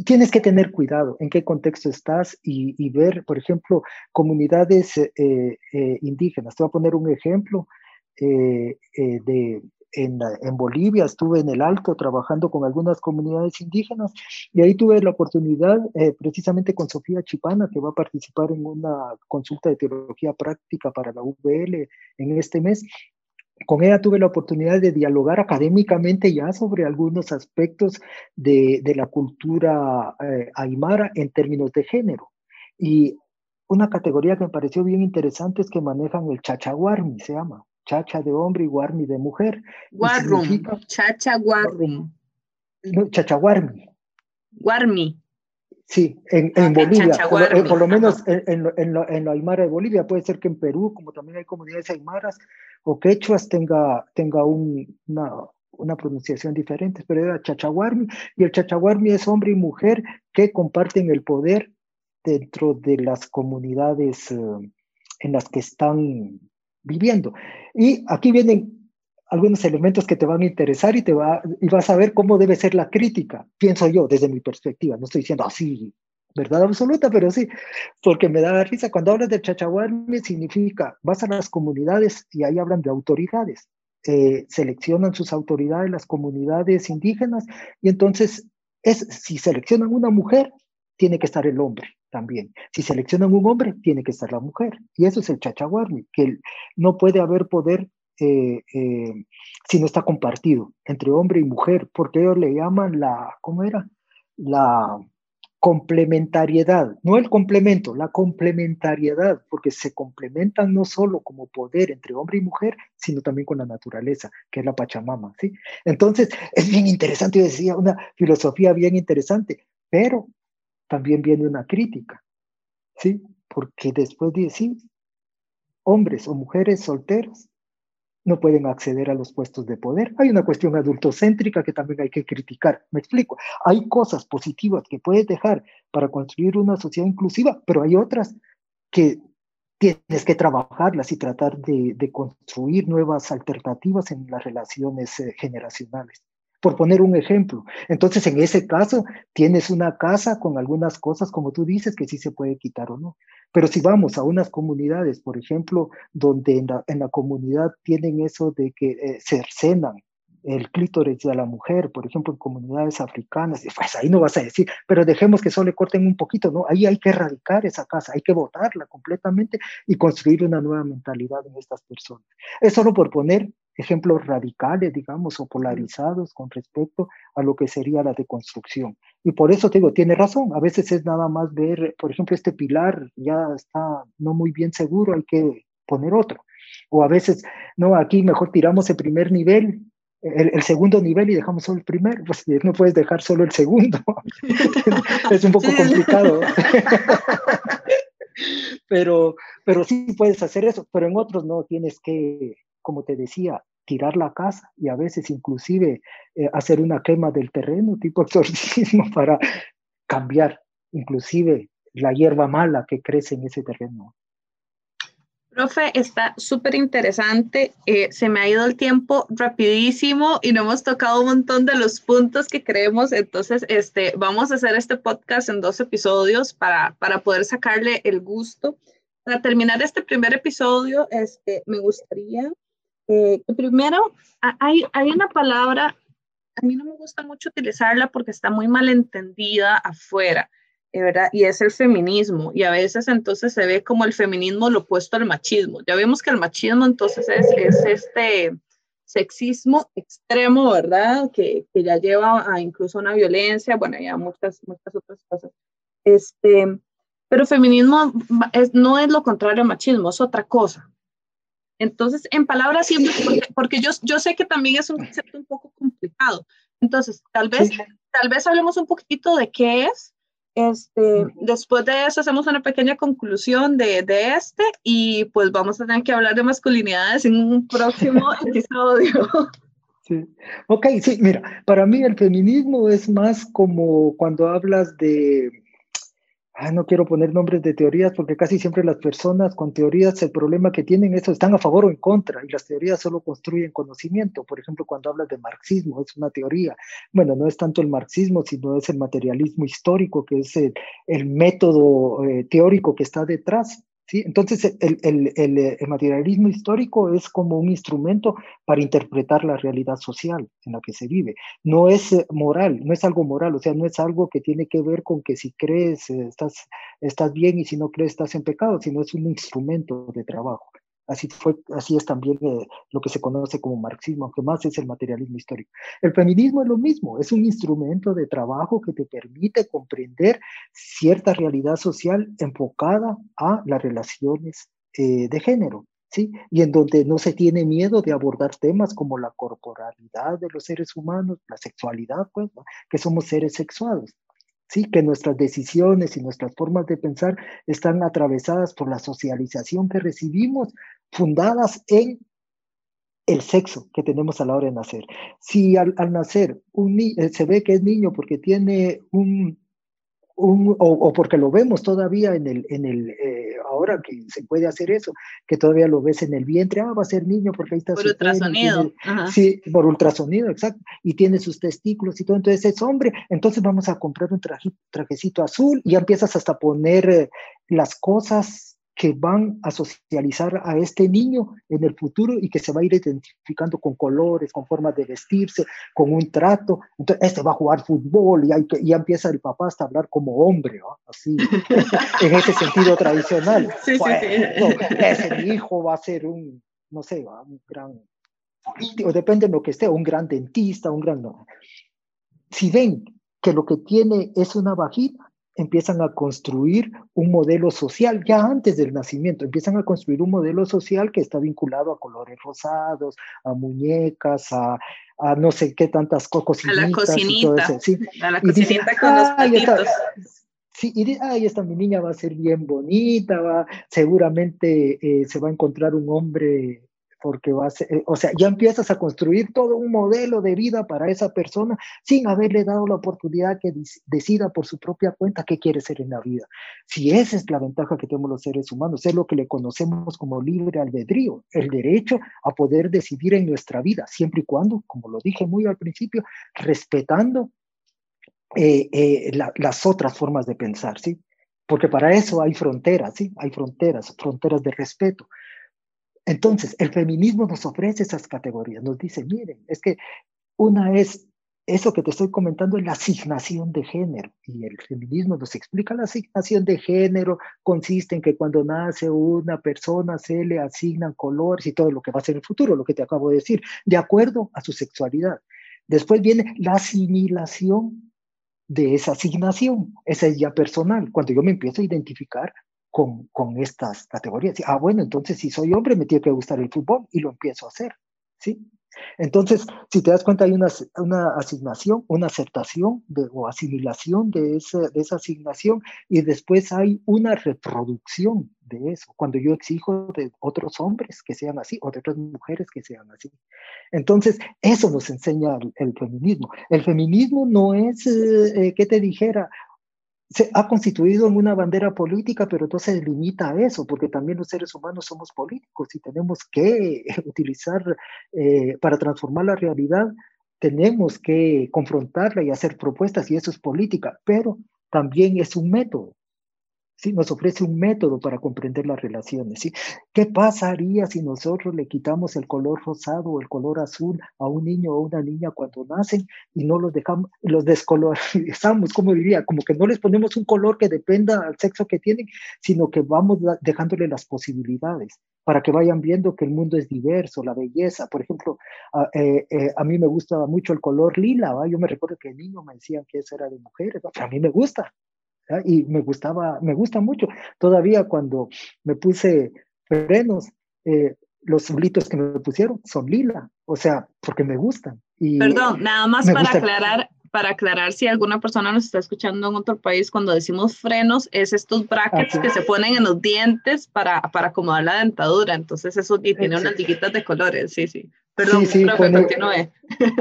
tienes que tener cuidado en qué contexto estás y, ver, por ejemplo, comunidades eh, eh, indígenas. Te voy a poner un ejemplo de, en, en, Bolivia, estuve en el Alto trabajando con algunas comunidades indígenas y ahí tuve la oportunidad, precisamente con Sofía Chipana, que va a participar en una consulta de teología práctica para la UBL en este mes, con ella tuve la oportunidad de dialogar académicamente ya sobre algunos aspectos de, la cultura eh, aymara en términos de género. Y una categoría que me pareció bien interesante es que manejan el chachaguarmi, se llama, chacha de hombre y guarmi de mujer. Warrum, chachaguarmi. No, chachaguarmi. Guarmi. Sí, en, en Bolivia, por, lo menos en, en, en, la Aymara de Bolivia, puede ser que en Perú, como también hay comunidades aymaras o quechuas, tenga, tenga un, una, una, pronunciación diferente, pero era chachaguarmi, y el chachaguarmi es hombre y mujer que comparten el poder dentro de las comunidades eh, en las que están viviendo. Y aquí vienen algunos elementos que te van a interesar y, te va, y vas a ver cómo debe ser la crítica, pienso yo, desde mi perspectiva. No estoy diciendo así, verdad absoluta, pero sí, porque me da risa. Cuando hablas de chachahuarme, significa, vas a las comunidades y ahí hablan de autoridades. Eh, seleccionan sus autoridades las comunidades indígenas y entonces es, si seleccionan una mujer, tiene que estar el hombre también. Si seleccionan un hombre, tiene que estar la mujer. Y eso es el chachahuarmi, que no puede haber poder eh, eh, si no está compartido entre hombre y mujer, porque ellos le llaman la, ¿cómo era? La complementariedad, no el complemento, la complementariedad, porque se complementan no solo como poder entre hombre y mujer, sino también con la naturaleza, que es la Pachamama, ¿sí? Entonces, es bien interesante, yo decía, una filosofía bien interesante, pero también viene una crítica, ¿sí? Porque después de decir, hombres o mujeres solteros no pueden acceder a los puestos de poder. Hay una cuestión adultocéntrica que también hay que criticar. Me explico. Hay cosas positivas que puedes dejar para construir una sociedad inclusiva, pero hay otras que tienes que trabajarlas y tratar de, construir nuevas alternativas en las relaciones eh, generacionales por poner un ejemplo. Entonces, en ese caso, tienes una casa con algunas cosas, como tú dices, que sí se puede quitar o no. Pero si vamos a unas comunidades, por ejemplo, donde en la, comunidad tienen eso de que eh, cercenan el clítoris de la mujer, por ejemplo, en comunidades africanas, pues ahí no vas a decir, pero dejemos que solo le corten un poquito, ¿no? Ahí hay que erradicar esa casa, hay que votarla completamente y construir una nueva mentalidad en estas personas. Es solo por poner ejemplos radicales, digamos, o polarizados con respecto a lo que sería la deconstrucción. Y por eso te digo, tiene razón, a veces es nada más ver, por ejemplo, este pilar ya está no muy bien seguro, hay que poner otro. O a veces, no, aquí mejor tiramos el primer nivel, el, segundo nivel y dejamos solo el primer, pues no puedes dejar solo el segundo. es un poco complicado. pero, pero sí puedes hacer eso, pero en otros no, tienes que, como te decía, tirar la casa y a veces inclusive eh, hacer una quema del terreno tipo exorcismo para cambiar inclusive la hierba mala que crece en ese terreno. Profe, está súper interesante. Eh, se me ha ido el tiempo rapidísimo y no hemos tocado un montón de los puntos que creemos. Entonces, este, vamos a hacer este podcast en dos episodios para, para poder sacarle el gusto. Para terminar este primer episodio, este, me gustaría eh, primero, hay, hay una palabra, a mí no me gusta mucho utilizarla porque está muy mal entendida afuera eh, ¿verdad? Y es el feminismo. Y a veces entonces se ve como el feminismo lo opuesto al machismo. Ya vemos que el machismo entonces es, es este sexismo extremo, ¿verdad? Que, que, ya lleva a incluso una violencia, bueno, ya muchas, muchas otras cosas. Este, pero feminismo es, no es lo contrario al machismo, es otra cosa. Entonces, en palabras simples, porque, porque yo, yo sé que también es un concepto un poco complicado. Entonces, tal vez, tal vez hablemos un poquitito de qué es este, después de eso hacemos una pequeña conclusión de, de, este y pues vamos a tener que hablar de masculinidades en un próximo episodio. Sí. Ok, sí, mira, para mí el feminismo es más como cuando hablas de Ah, no quiero poner nombres de teorías porque casi siempre las personas con teorías el problema que tienen es están a favor o en contra y las teorías solo construyen conocimiento. Por ejemplo, cuando hablas de marxismo, es una teoría. Bueno, no es tanto el marxismo, sino es el materialismo histórico, que es el, método eh, teórico que está detrás. Entonces, el, materialismo histórico es como un instrumento para interpretar la realidad social en la que se vive. No es eh, moral, no es algo moral, o sea, no es algo que tiene que ver con que si crees eh, estás bien y si no crees estás en pecado, sino es un instrumento de trabajo. Así, fue, así es también eh, lo que se conoce como marxismo, aunque más es el materialismo histórico. El feminismo es lo mismo, es un instrumento de trabajo que te permite comprender cierta realidad social enfocada a las relaciones eh, de género. ¿Sí? Y en donde no se tiene miedo de abordar temas como la corporalidad de los seres humanos, la sexualidad, pues, que somos seres sexuados. ¿Sí? que nuestras decisiones y nuestras formas de pensar están atravesadas por la socialización que recibimos, fundadas en el sexo que tenemos a la hora de nacer. Si al, nacer un eh, se ve que es niño porque tiene un, o, porque lo vemos todavía en el, en el eh, ahora que se puede hacer eso, que todavía lo ves en el vientre, ah, va a ser niño porque ahí está por ultrasonido. sí, por ultrasonido, exacto, y tiene sus testículos y todo, entonces es hombre, entonces vamos a comprar un trajecito azul y ya empiezas hasta a poner eh, las cosas que van a socializar a este niño en el futuro y que se va a ir identificando con colores, con formas de vestirse, con un trato. Entonces, este va a jugar fútbol y, hay que, ya empieza el papá hasta a hablar como hombre, así, en ese sentido tradicional. Sí, sí, sí. Ese hijo va a ser un, no sé, un gran político, depende de lo que esté, un gran dentista, un gran... Si ven que lo que tiene es una vagina, empiezan a construir un modelo social ya antes del nacimiento, empiezan a construir un modelo social que está vinculado a colores rosados, a muñecas, a, no sé qué tantas cosas. A la cocinita. sí. A la cocinita con los patitos. Sí, y dice, ay, esta mi niña va a ser bien bonita, va, seguramente eh, se va a encontrar un hombre porque va a ser, eh, o sea, ya empiezas a construir todo un modelo de vida para esa persona sin haberle dado la oportunidad que decida por su propia cuenta qué quiere ser en la vida. Si esa es la ventaja que tenemos los seres humanos, es lo que le conocemos como libre albedrío, el derecho a poder decidir en nuestra vida, siempre y cuando, como lo dije muy al principio, respetando eh, eh, las otras formas de pensar, ¿sí? Porque para eso hay fronteras, ¿sí? Hay fronteras, fronteras de respeto. Entonces, el feminismo nos ofrece esas categorías, nos dice, miren, es que una es eso que te estoy comentando es la asignación de género. Y el feminismo nos explica la asignación de género, consiste en que cuando nace una persona se le asignan colores y todo lo que va a ser en el futuro, lo que te acabo de decir, de acuerdo a su sexualidad. Después viene la asimilación de esa asignación, esa es ya personal, cuando yo me empiezo a identificar con, con estas categorías. Ah, bueno, entonces si soy hombre me tiene que gustar el fútbol y lo empiezo a hacer, ¿sí? Entonces, si te das cuenta, hay una, una asignación, una aceptación de, o asimilación de esa, de esa asignación y después hay una reproducción de eso, cuando yo exijo de otros hombres que sean así o de otras mujeres que sean así. Entonces, eso nos enseña el, feminismo. El feminismo no es, eh, eh, que te dijera, se ha constituido en una bandera política, pero entonces limita a eso, porque también los seres humanos somos políticos y tenemos que utilizar eh, para transformar la realidad, tenemos que confrontarla y hacer propuestas y eso es política, pero también es un método. ¿Sí? Nos ofrece un método para comprender las relaciones. ¿sí? ¿Qué pasaría si nosotros le quitamos el color rosado o el color azul a un niño o una niña cuando nacen y no los dejamos, los descolorizamos, como diría, como que no les ponemos un color que dependa al sexo que tienen, sino que vamos dejándole las posibilidades para que vayan viendo que el mundo es diverso, la belleza. Por ejemplo, a, eh, eh, mí me gusta mucho el color lila, yo me recuerdo que el niño me decían que eso era de mujeres, a mí me gusta, y me gustaba, me gusta mucho. Todavía cuando me puse frenos, eh, los blitos que me pusieron son lila, o sea, porque me gustan. Y Perdón, nada más para aclarar, para aclarar si alguna persona nos está escuchando en otro país, cuando decimos frenos, es estos brackets que se ponen en los dientes para, para acomodar la dentadura. Entonces, eso tiene unas liguitas de colores, sí, sí. Perdón, sí, sí, ponen,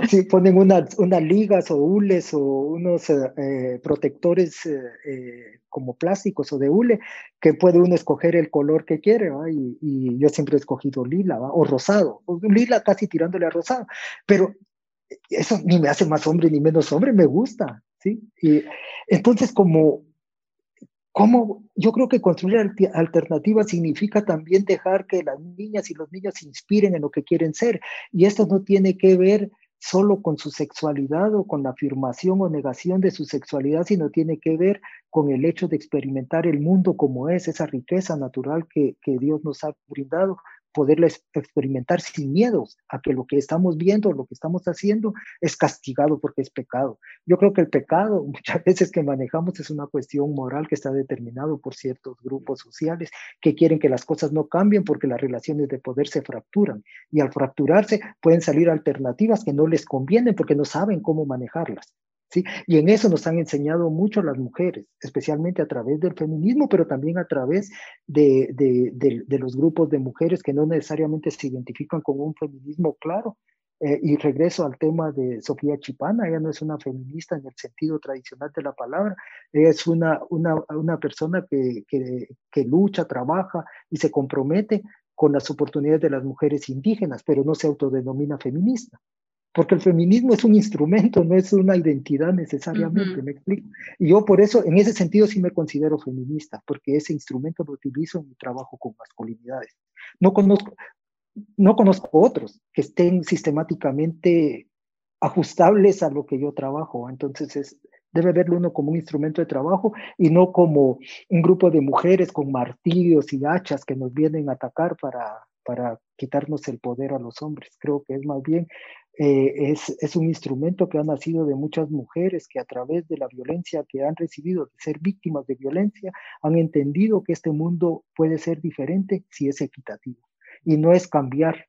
sí, ponen unas, unas ligas o hules o unos eh, eh, protectores eh, como plásticos o de hule que puede uno escoger el color que quiere, y, y, yo siempre he escogido lila o rosado, lila casi tirándole a rosado, pero eso ni me hace más hombre ni menos hombre, me gusta, ¿sí? Y entonces como ¿Cómo? Yo creo que construir alternativas significa también dejar que las niñas y los niños se inspiren en lo que quieren ser. Y esto no tiene que ver solo con su sexualidad o con la afirmación o negación de su sexualidad, sino tiene que ver con el hecho de experimentar el mundo como es, esa riqueza natural que, que Dios nos ha brindado poderles experimentar sin miedos a que lo que estamos viendo, lo que estamos haciendo es castigado porque es pecado. Yo creo que el pecado muchas veces que manejamos es una cuestión moral que está determinado por ciertos grupos sociales que quieren que las cosas no cambien porque las relaciones de poder se fracturan y al fracturarse pueden salir alternativas que no les convienen porque no saben cómo manejarlas. Y en eso nos han enseñado mucho las mujeres, especialmente a través del feminismo, pero también a través de, los grupos de mujeres que no necesariamente se identifican con un feminismo claro. Eh, y regreso al tema de Sofía Chipana, ella no es una feminista en el sentido tradicional de la palabra, ella es una, una, una persona que, que lucha, trabaja y se compromete con las oportunidades de las mujeres indígenas, pero no se autodenomina feminista porque el feminismo es un instrumento, no es una identidad necesariamente, ¿me explico? Y yo por eso, en ese sentido sí me considero feminista, porque ese instrumento lo utilizo en mi trabajo con masculinidades. No conozco, no conozco otros que estén sistemáticamente ajustables a lo que yo trabajo, entonces es, debe verlo uno como un instrumento de trabajo y no como un grupo de mujeres con martillos y hachas que nos vienen a atacar para, para quitarnos el poder a los hombres. Creo que es más bien eh, es, es, un instrumento que ha nacido de muchas mujeres que a través de la violencia que han recibido, de ser víctimas de violencia, han entendido que este mundo puede ser diferente si es equitativo. Y no es cambiar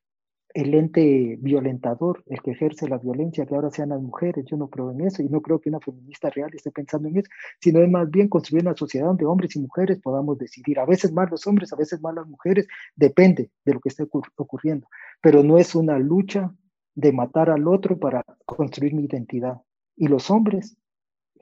el ente violentador, el que ejerce la violencia, que ahora sean las mujeres. Yo no creo en eso y no creo que una feminista real esté pensando en eso, sino es más bien construir una sociedad donde hombres y mujeres podamos decidir. A veces más los hombres, a veces más las mujeres, depende de lo que esté ocurriendo. Pero no es una lucha de matar al otro para construir mi identidad. Y los hombres,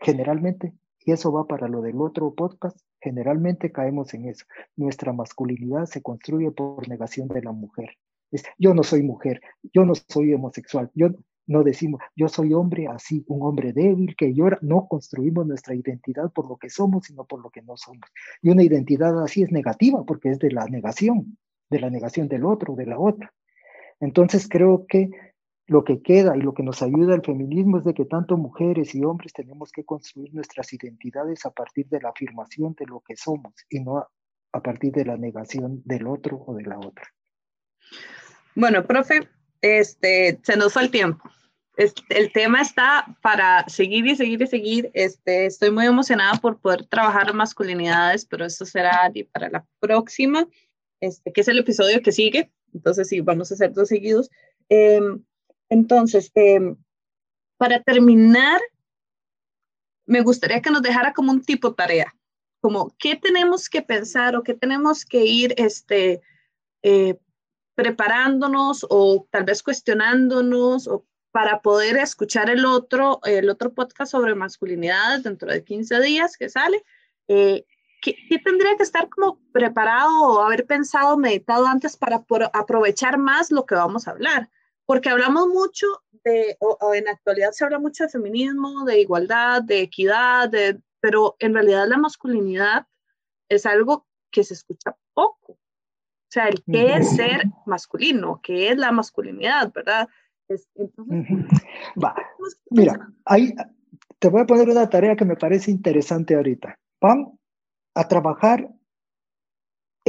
generalmente, y eso va para lo del otro podcast, generalmente caemos en eso. Nuestra masculinidad se construye por negación de la mujer. Es, yo no soy mujer, yo no soy homosexual, yo no decimos, yo soy hombre así, un hombre débil que llora, no construimos nuestra identidad por lo que somos, sino por lo que no somos. Y una identidad así es negativa porque es de la negación, de la negación del otro, de la otra. Entonces creo que lo que queda y lo que nos ayuda el feminismo es de que tanto mujeres y hombres tenemos que construir nuestras identidades a partir de la afirmación de lo que somos y no a, partir de la negación del otro o de la otra. Bueno, profe, este, se nos fue el tiempo. el tema está para seguir y seguir y seguir. Este, estoy muy emocionada por poder trabajar masculinidades, pero eso será para la próxima, este, que es el episodio que sigue. Entonces, sí, vamos a hacer dos seguidos. Em, entonces, em, para terminar, me gustaría que nos dejara como un tipo tarea, como qué tenemos que pensar o qué tenemos que ir este, eh, preparándonos o tal vez cuestionándonos o para poder escuchar el otro, el otro podcast sobre masculinidades dentro de 15 días que sale. Eh, ¿qué, tendría que estar como preparado o haber pensado, meditado antes para aprovechar más lo que vamos a hablar? Porque hablamos mucho de, o, en la actualidad se habla mucho de feminismo, de igualdad, de equidad, de, pero en realidad la masculinidad es algo que se escucha poco. O sea, el qué es ser masculino, qué es la masculinidad, ¿verdad? Va. Mira, ahí te voy a poner una tarea que me parece interesante ahorita. Vamos a trabajar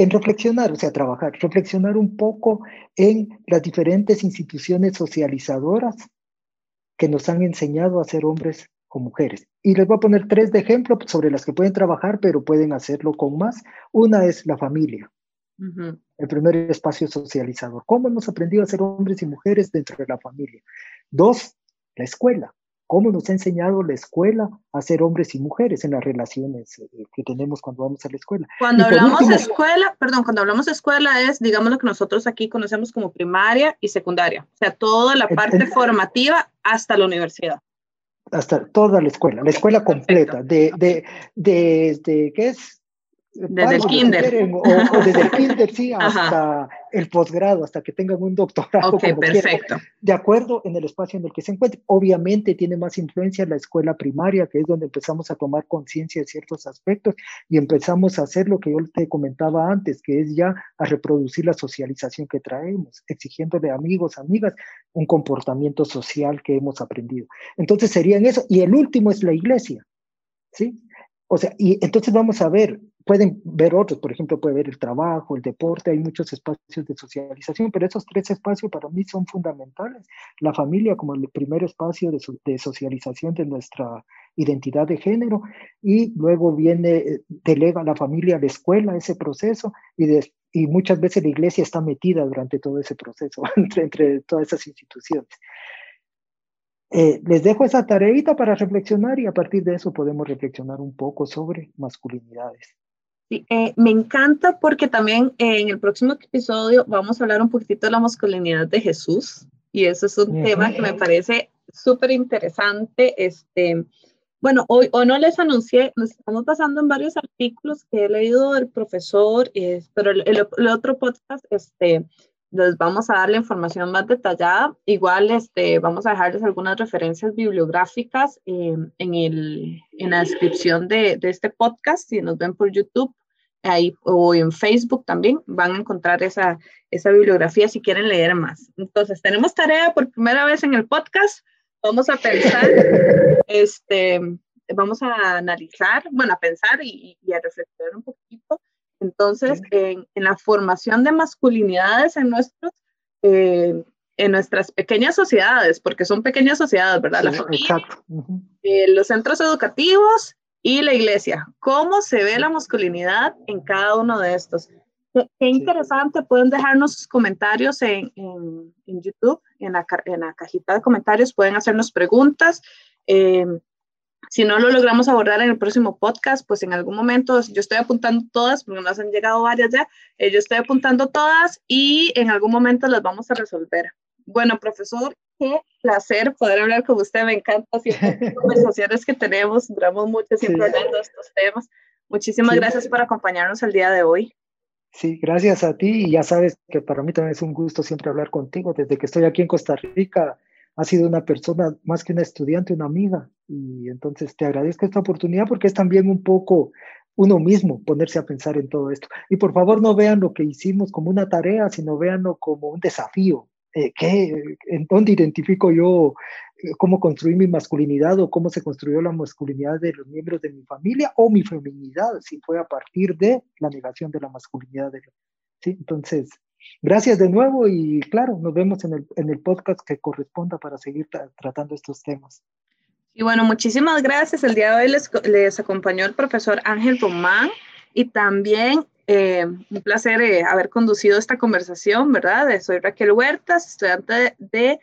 en reflexionar, o sea, trabajar, reflexionar un poco en las diferentes instituciones socializadoras que nos han enseñado a ser hombres o mujeres. Y les voy a poner tres de ejemplo sobre las que pueden trabajar, pero pueden hacerlo con más. Una es la familia el primer espacio socializador. ¿Cómo hemos aprendido a ser hombres y mujeres dentro de la familia? Dos, la escuela. ¿Cómo nos ha enseñado la escuela a ser hombres y mujeres en las relaciones eh, que tenemos cuando vamos a la escuela? Cuando hablamos de escuela, perdón, cuando hablamos de escuela es, digamos, lo que nosotros aquí conocemos como primaria y secundaria. O sea, toda la parte formativa hasta la universidad. Hasta toda la escuela, la escuela completa, de, de, de, de, ¿qué es? Desde el kinder. o, desde el kinder, sí, hasta el posgrado, hasta que tengan un doctorado. Ok, perfecto. de acuerdo en el espacio en el que se encuentre. Obviamente tiene más influencia la escuela primaria, que es donde empezamos a tomar conciencia de ciertos aspectos y empezamos a hacer lo que yo te comentaba antes, que es ya a reproducir la socialización que traemos, exigiéndole a amigos, amigas, un comportamiento social que hemos aprendido. Entonces serían eso. Y el último es la iglesia. ¿Sí? O sea, y entonces vamos a ver, pueden ver otros, por ejemplo, puede ver el trabajo, el deporte, hay muchos espacios de socialización, pero esos tres espacios para mí son fundamentales. La familia como el primer espacio de, socialización de nuestra identidad de género y luego viene, eh, delega la familia a la escuela ese proceso y, y muchas veces la iglesia está metida durante todo ese proceso, entre, entre todas esas instituciones. Eh, les dejo esa tareita para reflexionar y a partir de eso podemos reflexionar un poco sobre masculinidades. Eh, me encanta porque también en el próximo episodio vamos a hablar un poquitito de la masculinidad de Jesús y eso es un tema que me parece súper interesante. Este, bueno, hoy, hoy no les anuncié, nos estamos pasando en varios artículos que he leído del profesor, pero el, el, otro podcast, este, les vamos a dar la información más detallada. Igual este, vamos a dejarles algunas referencias bibliográficas eh, en, el, en la descripción de, de, este podcast. Si nos ven por YouTube, ahí o en Facebook también van a encontrar esa, esa bibliografía si quieren leer más. Entonces, tenemos tarea por primera vez en el podcast. Vamos a pensar, este, vamos a analizar, bueno, a pensar y, a reflexionar un poquito. Entonces, en, en, la formación de masculinidades en nuestros, eh, en nuestras pequeñas sociedades, porque son pequeñas sociedades, ¿verdad? la familia, eh, los centros educativos y la iglesia. ¿Cómo se ve la masculinidad en cada uno de estos? Qué, interesante, pueden dejarnos sus comentarios en, en, en YouTube, en la, en la, cajita de comentarios, pueden hacernos preguntas. Eh, si no lo logramos abordar en el próximo podcast, pues en algún momento yo estoy apuntando todas, porque nos han llegado varias ya, eh, yo estoy apuntando todas y en algún momento las vamos a resolver. Bueno, profesor, qué placer poder hablar con usted. Me encanta siempre las conversaciones que tenemos. Duramos mucho siempre hablando de estos temas. Muchísimas gracias por acompañarnos el día de hoy. Sí, gracias a ti. Y ya sabes que para mí también es un gusto siempre hablar contigo. Desde que estoy aquí en Costa Rica, has sido una persona más que una estudiante, una amiga. Y entonces te agradezco esta oportunidad porque es también un poco uno mismo ponerse a pensar en todo esto. Y por favor no vean lo que hicimos como una tarea, sino véanlo como un desafío, eh, ¿en dónde identifico yo eh, cómo construir mi masculinidad o cómo se construyó la masculinidad de los miembros de mi familia o mi feminidad, si fue a partir de la negación de la masculinidad? De, ¿sí? Entonces, gracias de nuevo y claro, nos vemos en el, en el podcast que corresponda para seguir tratando estos temas. Y bueno, muchísimas gracias. El día de hoy les, les acompañó el profesor Ángel Román y también eh, un placer eh, haber conducido esta conversación, ¿verdad? Soy Raquel Huertas, estudiante de,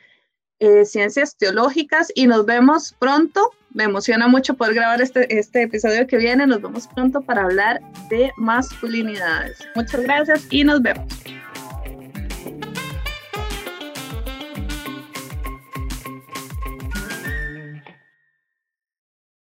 eh, Ciencias Teológicas y nos vemos pronto. Me emociona mucho poder grabar este, este episodio que viene. Nos vemos pronto para hablar de masculinidades. Muchas gracias y nos vemos.